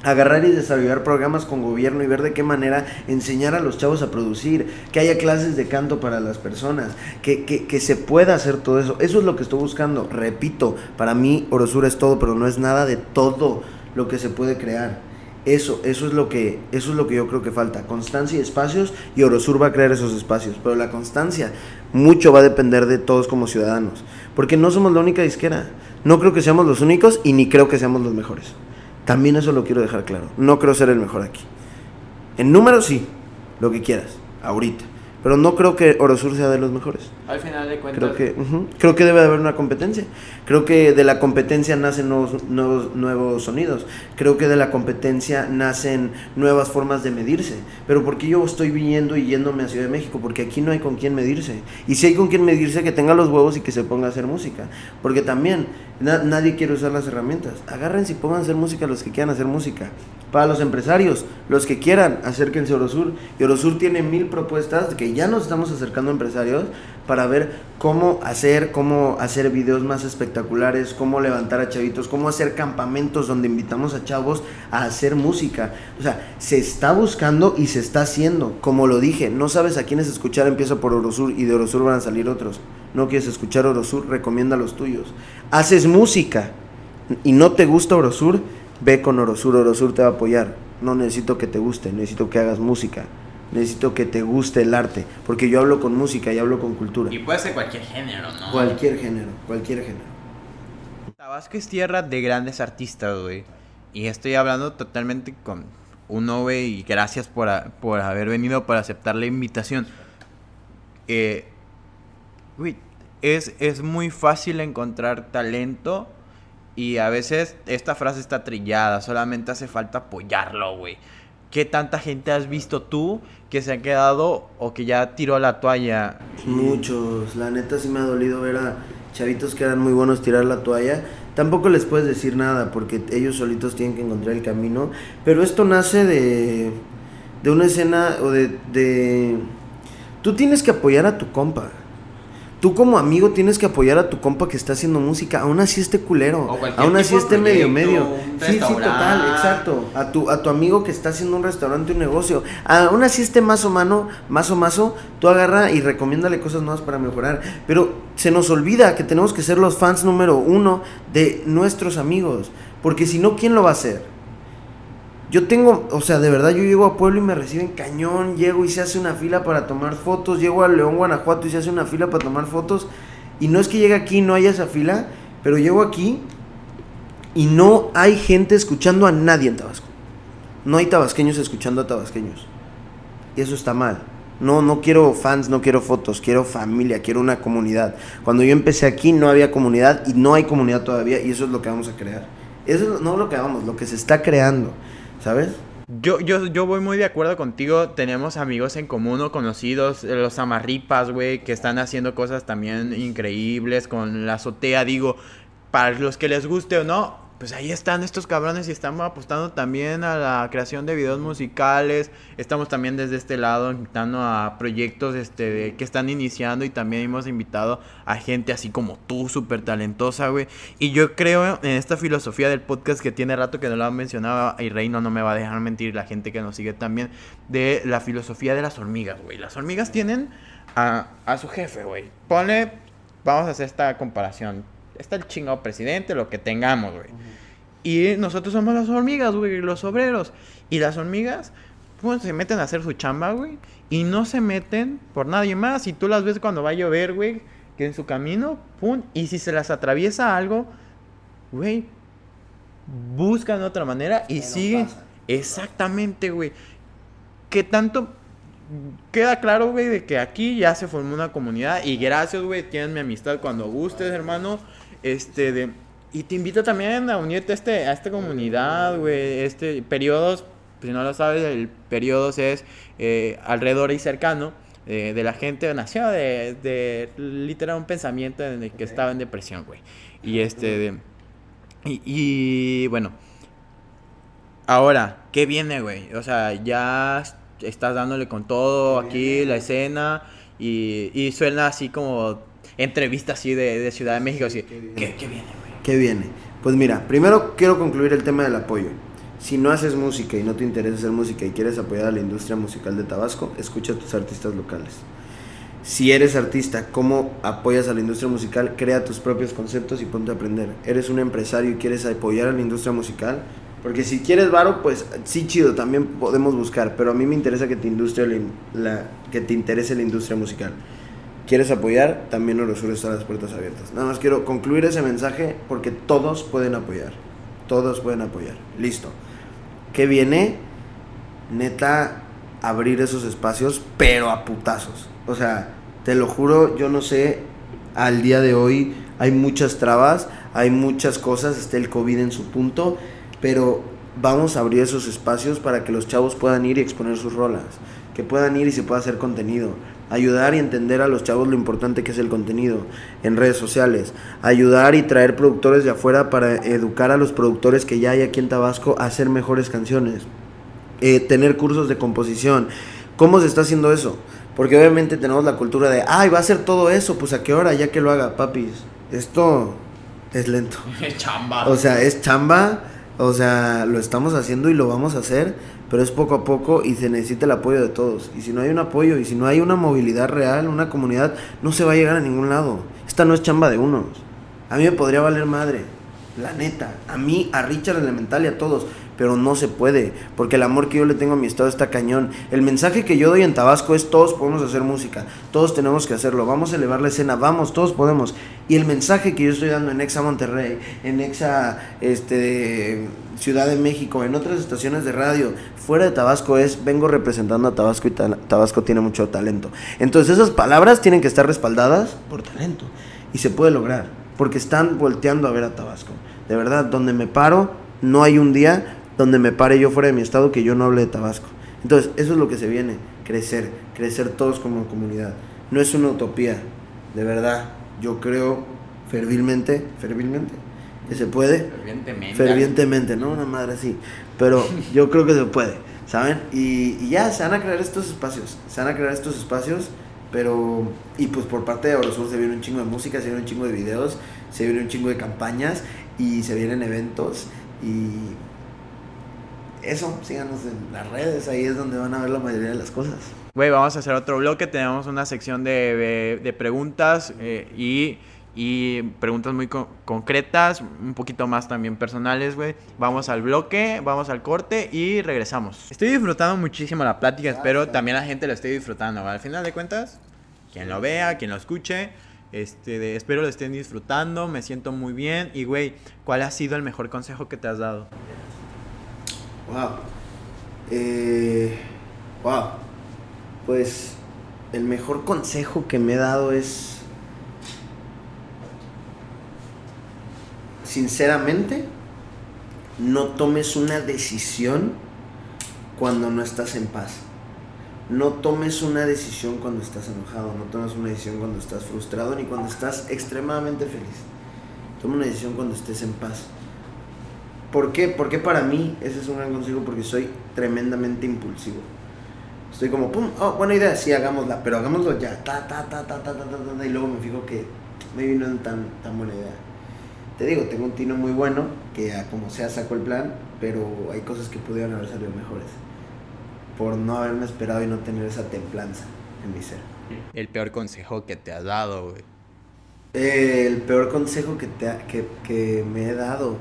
Agarrar y desarrollar programas con gobierno y ver de qué manera enseñar a los chavos a producir, que haya clases de canto para las personas, que, que, se pueda hacer todo eso. Eso es lo que estoy buscando. Repito, para mí Orosura es todo, pero no es nada de todo lo que se puede crear. Eso, eso es lo que, eso es lo que yo creo que falta. Constancia y espacios, y Orosur va a crear esos espacios. Pero la constancia, mucho va a depender de todos como ciudadanos. Porque no somos la única disquera. No creo que seamos los únicos y ni creo que seamos los mejores. También eso lo quiero dejar claro. No creo ser el mejor aquí. En número sí, lo que quieras, ahorita. Pero no creo que Orosur sea de los mejores. Al final de cuentas, Creo que, ujú, creo que debe de haber una competencia. Creo que de la competencia nacen nuevos, nuevos, nuevos sonidos. Creo que de la competencia nacen nuevas formas de medirse. Pero ¿por qué yo estoy viniendo y yéndome a Ciudad de México? Porque aquí no hay con quién medirse. Y si hay con quién medirse, que tenga los huevos y que se ponga a hacer música. Porque también na- nadie quiere usar las herramientas. Agárrense y pongan a hacer música los que quieran hacer música. Para los empresarios, los que quieran, acérquense a Orosur. Y Orosur tiene mil propuestas que ya nos estamos acercando a empresarios para ver cómo hacer, cómo hacer videos más espectaculares, cómo levantar a chavitos, cómo hacer campamentos donde invitamos a chavos a hacer música. O sea, se está buscando y se está haciendo. Como lo dije, no sabes a quiénes escuchar, empieza por Orosur y de Orosur van a salir otros. No quieres escuchar Orosur, recomienda los tuyos. Haces música y no te gusta Orosur, ve con Orosur, Orosur te va a apoyar. No necesito que te guste, necesito que hagas música. Necesito que te guste el arte, porque yo hablo con música y hablo con cultura. y puede ser cualquier género, ¿no? Cualquier género, cualquier género. Tabasco es tierra de grandes artistas, güey. Y estoy hablando totalmente con uno, güey, y gracias por, a- por haber venido, por aceptar la invitación. Eh, güey, es, es muy fácil encontrar talento y a veces esta frase está trillada, solamente hace falta apoyarlo, güey. ¿Qué tanta gente has visto tú que se ha quedado o que ya tiró la toalla? Muchos, la neta sí me ha dolido ver a chavitos que eran muy buenos tirar la toalla. Tampoco les puedes decir nada porque ellos solitos tienen que encontrar el camino. Pero esto nace de, de una escena o de, de... Tú tienes que apoyar a tu compa. Tú como amigo tienes que apoyar a tu compa que está haciendo música, aún así esté culero, aún así esté medio medio. Sí, sí, total, exacto. A tu, a tu amigo que está haciendo un restaurante, un negocio, aún así esté más o mano, más o mazo, tú agarra y recomiéndale cosas nuevas para mejorar. Pero se nos olvida que tenemos que ser los fans número uno de nuestros amigos, porque si no, ¿quién lo va a hacer? Yo tengo, o sea, de verdad yo llego a Pueblo y me reciben cañón, llego y se hace una fila para tomar fotos, llego a León, Guanajuato y se hace una fila para tomar fotos. Y no es que llegue aquí no haya esa fila, pero llego aquí y no hay gente escuchando a nadie en Tabasco. No hay tabasqueños escuchando a tabasqueños. Y eso está mal. No, no quiero fans, no quiero fotos, quiero familia, quiero una comunidad. Cuando yo empecé aquí no había comunidad y no hay comunidad todavía y eso es lo que vamos a crear. Eso es no lo que vamos, lo que se está creando, ¿sabes? Yo, yo, yo voy muy de acuerdo contigo. Tenemos amigos en común o conocidos, eh, los amarripas, güey, que están haciendo cosas también increíbles con la azotea. Digo, para los que les guste o no, pues ahí están estos cabrones y estamos apostando también a la creación de videos musicales. Estamos también desde este lado invitando a proyectos este, que están iniciando y también hemos invitado a gente así como tú, súper talentosa, güey. Y yo creo en esta filosofía del podcast que tiene rato que no lo mencionaba y Reino no me va a dejar mentir, la gente que nos sigue también, de la filosofía de las hormigas, güey. Las hormigas tienen a, a su jefe, güey. Pone, vamos a hacer esta comparación. Está el chingado presidente, lo que tengamos, güey. Y nosotros somos las hormigas, güey, los obreros. Y las hormigas, pues se meten a hacer su chamba, güey. Y no se meten por nadie más. Y tú las ves cuando va a llover, güey, que en su camino, pum. Y si se las atraviesa algo, güey, buscan otra manera y siguen. pasa. Exactamente, güey. Que tanto queda claro, güey, de que aquí ya se formó una comunidad. Y gracias, güey, tienes mi amistad cuando gustes, hermano. Este, de. Y te invito también a unirte a, este, a esta comunidad, güey. Este, periodos, si no lo sabes, el periodos es eh, alrededor y cercano eh, de la gente. Nació de, de literal un pensamiento en el que estaba en depresión, güey. Y este, de. Y, y, bueno. Ahora, ¿qué viene, güey? O sea, ya estás dándole con todo ¿Qué aquí, la escena. Y, y suena así como entrevista así de, de Ciudad de México. Así, ¿Qué viene? ¿qué, viene, güey? ¿Qué viene? Pues mira, primero quiero concluir el tema del apoyo. Si no haces música y no te interesa hacer música y quieres apoyar a la industria musical de Tabasco, escucha a tus artistas locales. Si eres artista, ¿cómo apoyas a la industria musical? Crea tus propios conceptos y ponte a aprender. Eres un empresario y quieres apoyar a la industria musical. Porque si quieres varo, pues sí chido, también podemos buscar. Pero a mí me interesa que te, industria la- que te interese la industria musical. ¿Quieres apoyar? También Orosur está las puertas abiertas. Nada más quiero concluir ese mensaje porque todos pueden apoyar. Todos pueden apoyar. Listo. ¿Qué viene? Neta, abrir esos espacios, pero a putazos. O sea, te lo juro, yo no sé, al día de hoy hay muchas trabas, hay muchas cosas, está el COVID en su punto, pero vamos a abrir esos espacios para que los chavos puedan ir y exponer sus rolas, que puedan ir y se pueda hacer contenido, ayudar y entender a los chavos lo importante que es el contenido en redes sociales, ayudar y traer productores de afuera para educar a los productores que ya hay aquí en Tabasco a hacer mejores canciones eh, tener cursos de composición. ¿Cómo se está haciendo eso? Porque obviamente tenemos la cultura de, ay, va a hacer todo eso, pues a qué hora, ya que lo haga, papis. Esto es lento. *laughs* Chamba. O sea, es chamba, o sea, lo estamos haciendo y lo vamos a hacer, pero es poco a poco y se necesita el apoyo de todos. Y si no hay un apoyo y si no hay una movilidad real, una comunidad, no se va a llegar a ningún lado. Esta no es chamba de unos. A mí me podría valer madre, la neta. A mí, a Richard Elemental y a todos. Pero no se puede, porque el amor que yo le tengo a mi estado está cañón. El mensaje que yo doy en Tabasco es todos podemos hacer música, todos tenemos que hacerlo, vamos a elevar la escena, vamos, todos podemos. Y el mensaje que yo estoy dando en Exa Monterrey, en Exa este, Ciudad de México, en otras estaciones de radio, fuera de Tabasco es, vengo representando a Tabasco y ta- Tabasco tiene mucho talento. Entonces esas palabras tienen que estar respaldadas por talento. Y se puede lograr, porque están volteando a ver a Tabasco. De verdad, donde me paro, no hay un día donde me pare yo fuera de mi estado que yo no hable de Tabasco. Entonces, eso es lo que se viene, crecer, crecer todos como comunidad. No es una utopía, de verdad. Yo creo fervilmente, fervilmente, que se puede, Fervientemente. fervientemente, no una madre así, pero yo *laughs* creo que se puede, ¿saben? Y, y ya, se van a crear estos espacios, se van a crear estos espacios, pero, y pues por parte de Orosur se viene un chingo de música, se viene un chingo de videos, se viene un chingo de campañas y se vienen eventos y eso, síganos en las redes, ahí es donde van a ver la mayoría de las cosas. Güey, vamos a hacer otro bloque. Tenemos una sección de, de- de preguntas eh, y, y preguntas muy co- concretas, un poquito más también personales, güey. Vamos al bloque, vamos al corte y regresamos. Estoy disfrutando muchísimo la plática, espero también la gente lo esté disfrutando. Al final de cuentas, quien lo vea, quien lo escuche, este, de- espero lo estén disfrutando. Me siento muy bien. Y, güey, ¿cuál ha sido el mejor consejo que te has dado? Wow. Eh, wow. Pues el mejor consejo que me he dado es, sinceramente, no tomes una decisión cuando no estás en paz. No tomes una decisión cuando estás enojado, no tomes una decisión cuando estás frustrado ni cuando estás extremadamente feliz. Toma una decisión cuando estés en paz. ¿Por qué? Porque para mí ese es un gran consejo porque soy tremendamente impulsivo. Estoy como, pum, oh, buena idea, sí, hagámosla, pero hagámoslo ya, ta, ta, ta, ta, ta, ta, ta, ta, y luego me fijo que maybe no es tan, tan buena idea. Te digo, tengo un tino muy bueno, que a como sea saco el plan, pero hay cosas que pudieron haber salido mejores. Por no haberme esperado y no tener esa templanza en mi ser. El peor consejo que te has dado, güey. Eh, el peor consejo que, te ha- que, que me he dado.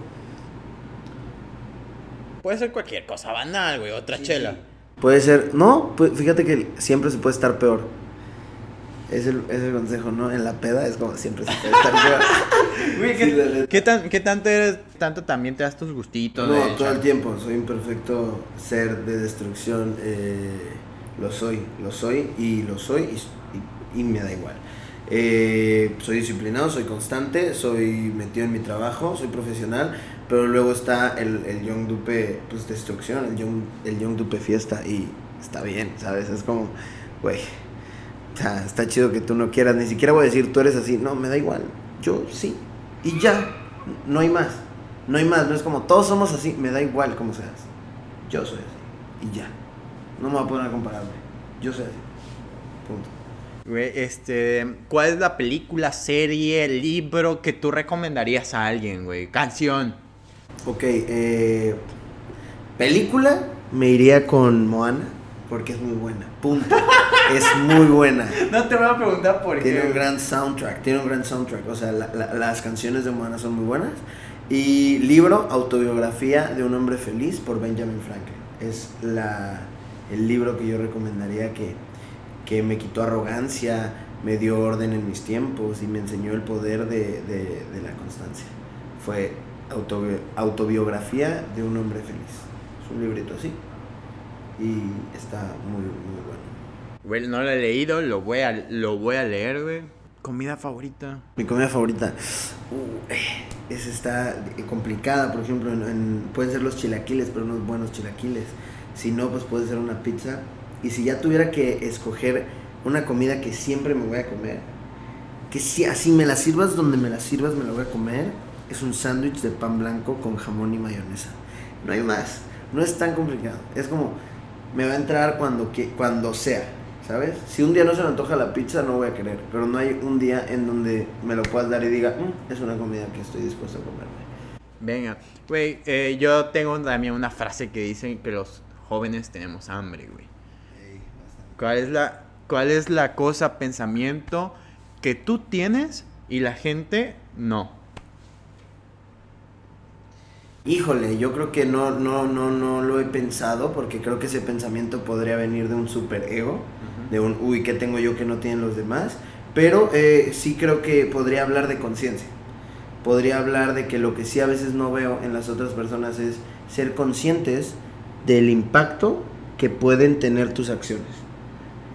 Puede ser cualquier cosa banal, güey. Otra Sí, chela. sí. Puede ser, no, pu- fíjate que siempre se puede estar peor. Es el, es el consejo, ¿no? En la peda es como siempre se puede estar *laughs* Sí. ¿Qué, tan, ¿Qué tanto eres? Tanto también te das tus gustitos. No, de todo el tiempo, soy un perfecto ser de destrucción. eh, lo soy, lo soy y lo soy y, y- y me da igual. Eh, soy disciplinado, soy constante, soy metido en mi trabajo, soy profesional, pero luego está el, el Young Dupe, pues destrucción, el Young, el Young Dupe fiesta y está bien, ¿sabes? Es como, güey, está chido que tú no quieras, ni siquiera voy a decir tú eres así, no, me da igual, yo sí, y ya, no hay más, no hay más, no es como todos somos así, me da igual cómo seas, yo soy así, y ya, no me voy a poner a compararme, yo soy así, punto. Este, ¿cuál es la película, serie, libro que tú recomendarías a alguien, güey? Canción. Ok, eh, Película, me iría con Moana, porque es muy buena. Punto. *laughs* es muy buena. No te voy a preguntar por Tiene qué. un gran soundtrack, tiene un gran soundtrack. O sea, la- la- las canciones de Moana son muy buenas. Y libro, autobiografía de un hombre feliz por Benjamin Franklin. Es la, el libro que yo recomendaría que, que me quitó arrogancia, me dio orden en mis tiempos y me enseñó el poder de, de- de la constancia. Fue autobi- autobiografía de un hombre feliz. Es un librito así. Y está muy, muy bueno. Güey, no lo he leído, lo voy a, lo voy a leer, güey. Comida favorita. Mi comida favorita. Uh, esa está eh, complicada, por ejemplo, en- en- pueden ser los chilaquiles, pero unos buenos chilaquiles. Si no, pues puede ser una pizza. Y si ya tuviera que escoger una comida que siempre me voy a comer, que si así me la sirvas donde me la sirvas, me la voy a comer, es un sándwich de pan blanco con jamón y mayonesa. No hay más. No es tan complicado. Es como, me va a entrar cuando, que- cuando sea, ¿sabes? Si un día no se me antoja la pizza, no voy a querer. Pero no hay un día en donde me lo puedas dar y diga, "Mm, es una comida que estoy dispuesto a comerme. Venga, güey, eh, yo tengo también una frase que dice que los jóvenes tenemos hambre, güey. ¿Cuál es la, cuál es la cosa, pensamiento que tú tienes y la gente no? Híjole, yo creo que no, no, no, no lo he pensado porque creo que ese pensamiento podría venir de un superego, de un, uy, ¿qué tengo yo que no tienen los demás? Pero eh, sí creo que podría hablar de conciencia. Podría hablar de que lo que sí a veces no veo en las otras personas es ser conscientes del impacto que pueden tener tus acciones.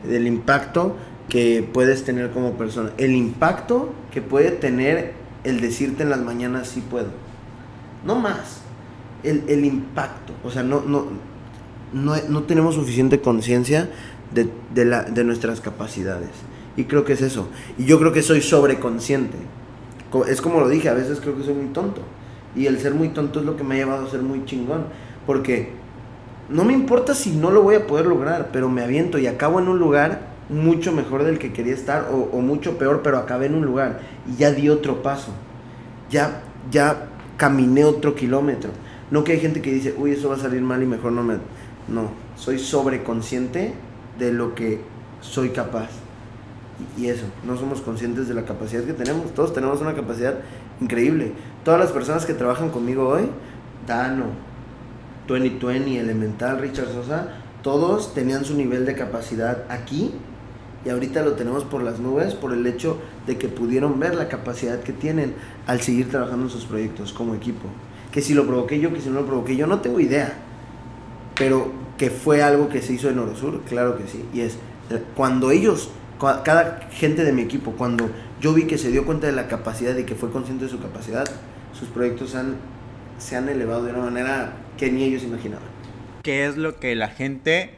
Del impacto que puedes tener como persona. El impacto que puede tener el decirte en las mañanas sí puedo. No más. El, el impacto. O sea, no, no, no, no tenemos suficiente conciencia de, de, de nuestras capacidades. Y creo que es eso. Y yo creo que soy sobreconsciente. Co- Es como lo dije, a veces creo que soy muy tonto. Y el ser muy tonto es lo que me ha llevado a ser muy chingón. Porque no me importa si no lo voy a poder lograr, pero me aviento y acabo en un lugar mucho mejor del que quería estar o, o mucho peor, pero acabé en un lugar y ya di otro paso. Ya, ya caminé otro kilómetro. No que hay gente que dice, uy, eso va a salir mal y mejor no me... No, soy sobreconsciente de lo que soy capaz. Y, y eso, no somos conscientes de la capacidad que tenemos. Todos tenemos una capacidad increíble. Todas las personas que trabajan conmigo hoy, Dano, 2020, Elemental, Richard Sosa, todos tenían su nivel de capacidad aquí y ahorita lo tenemos por las nubes por el hecho de que pudieron ver la capacidad que tienen al seguir trabajando en sus proyectos como equipo. Que si lo provoqué yo, que si no lo provoqué yo, no tengo idea. Pero que fue algo que se hizo en Orosur, claro que sí. Y es cuando ellos, cada gente de mi equipo, cuando yo vi que se dio cuenta de la capacidad y que fue consciente de su capacidad, sus proyectos han, se han elevado de una manera que ni ellos imaginaban. ¿Qué es lo que la gente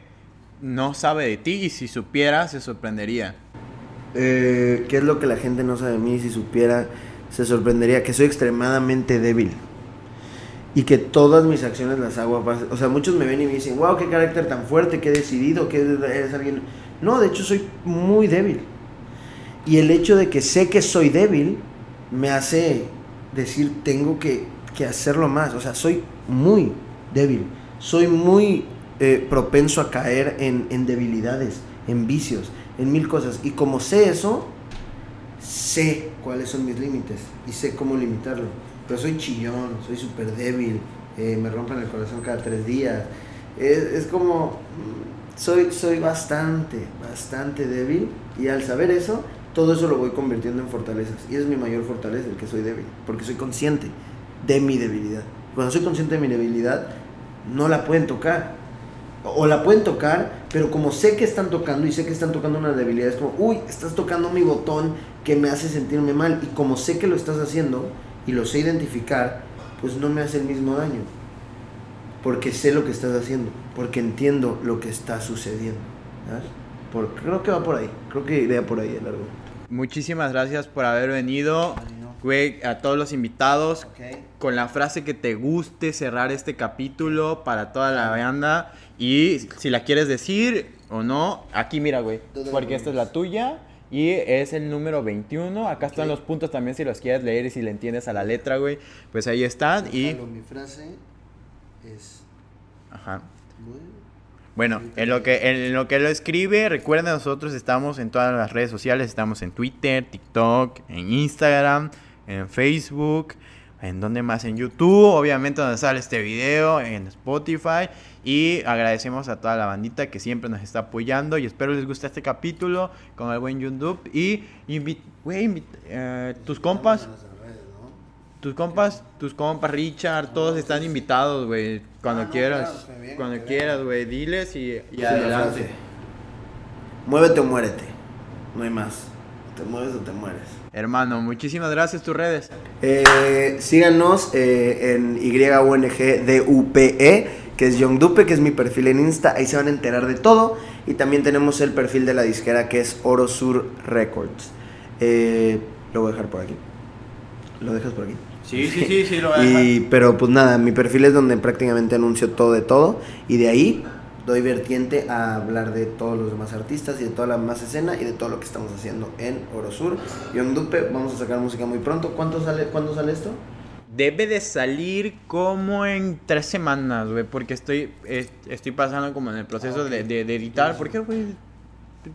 no sabe de ti y si supiera se sorprendería? Eh, ¿Qué es lo que la gente no sabe de mí? Si supiera, se sorprendería que soy extremadamente débil. Y que todas mis acciones las hago O sea, muchos me ven y me dicen, wow, qué carácter tan fuerte, qué decidido, que eres alguien... No, de hecho soy muy débil. Y el hecho de que sé que soy débil me hace decir, tengo que, que hacerlo más. O sea, soy muy débil. Soy muy eh, propenso a caer en, debilidades, en vicios, en mil cosas. Y como sé eso, sé cuáles son mis límites y sé cómo limitarlo. Pero soy chillón, soy súper débil, eh, me rompen el corazón cada tres días. Es, es como, mm, soy, soy bastante, bastante débil y al saber eso, todo eso lo voy convirtiendo en fortalezas. Y es mi mayor fortaleza, el que soy débil, porque soy consciente de mi debilidad. Cuando soy consciente de mi debilidad, no la pueden tocar. O la pueden tocar, pero como sé que están tocando y sé que están tocando una debilidad, es como, uy, estás tocando mi botón que me hace sentirme mal. Y como sé que lo estás haciendo y lo sé identificar, pues no me hace el mismo daño. Porque sé lo que estás haciendo, porque entiendo lo que está sucediendo. ¿sabes? Por, creo que va por ahí, creo que iría por ahí el argumento. Muchísimas gracias por haber venido, güey, a todos los invitados. Con la frase que te guste cerrar este capítulo para toda la banda. Y si la quieres decir o no, aquí mira, güey. ¿Dónde Porque esta es la tuya. Y es el número 21. Acá están los puntos también si los quieres leer y si le entiendes a la letra, güey. Pues ahí están. Y mi frase es Ajá. Bueno, en lo que en lo que lo escribe, recuerden nosotros estamos en todas las redes sociales, estamos en Twitter, TikTok, en Instagram, en Facebook, en donde más en YouTube, obviamente donde sale este video, en Spotify y agradecemos a toda la bandita que siempre nos está apoyando y espero les guste este capítulo con el buen YouTube y invi- güey, invi- eh, tus compas tus compas, tus compas, Richard, todos están invitados, güey. Cuando Ah, no, quieras, claro, bien, cuando quieras, güey, diles y, y adelante. Muévete o muérete. No hay más. Te mueves o te mueres. Hermano, muchísimas gracias, tus redes. Eh, síganos eh, en YUNGDUPE, E, que es Young Dupe, que es mi perfil en Insta. Ahí se van a enterar de todo. Y también tenemos el perfil de la disquera que es Oro Sur Records. Eh, lo voy a dejar por aquí. ¿Lo dejas por aquí? Sí, sí, sí, sí, lo voy a *laughs* Y, pero pues nada, mi perfil es donde prácticamente anuncio todo de todo. Y de ahí doy vertiente a hablar de todos los demás artistas y de toda la más escena y de todo lo que estamos haciendo en Oro Sur. Young Dupe, vamos a sacar música muy pronto. ¿Cuánto sale, ¿Cuándo sale esto? Debe de salir como en tres semanas, güey, porque estoy, es- estoy pasando como en el proceso de, de- de editar. ¿Por qué, güey?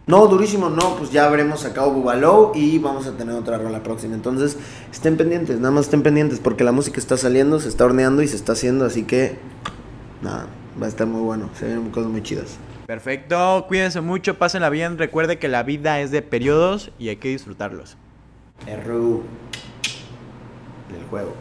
No, durísimo, no, pues ya habremos sacado Bubalow y vamos a tener otra rola próxima. Entonces, estén pendientes, nada más estén pendientes porque la música está saliendo, se está horneando y se está haciendo, así que nada, va a estar muy bueno, se vienen cosas muy chidas. Perfecto, cuídense mucho, pásenla bien. Recuerde que la vida es de periodos y hay que disfrutarlos. RU del juego.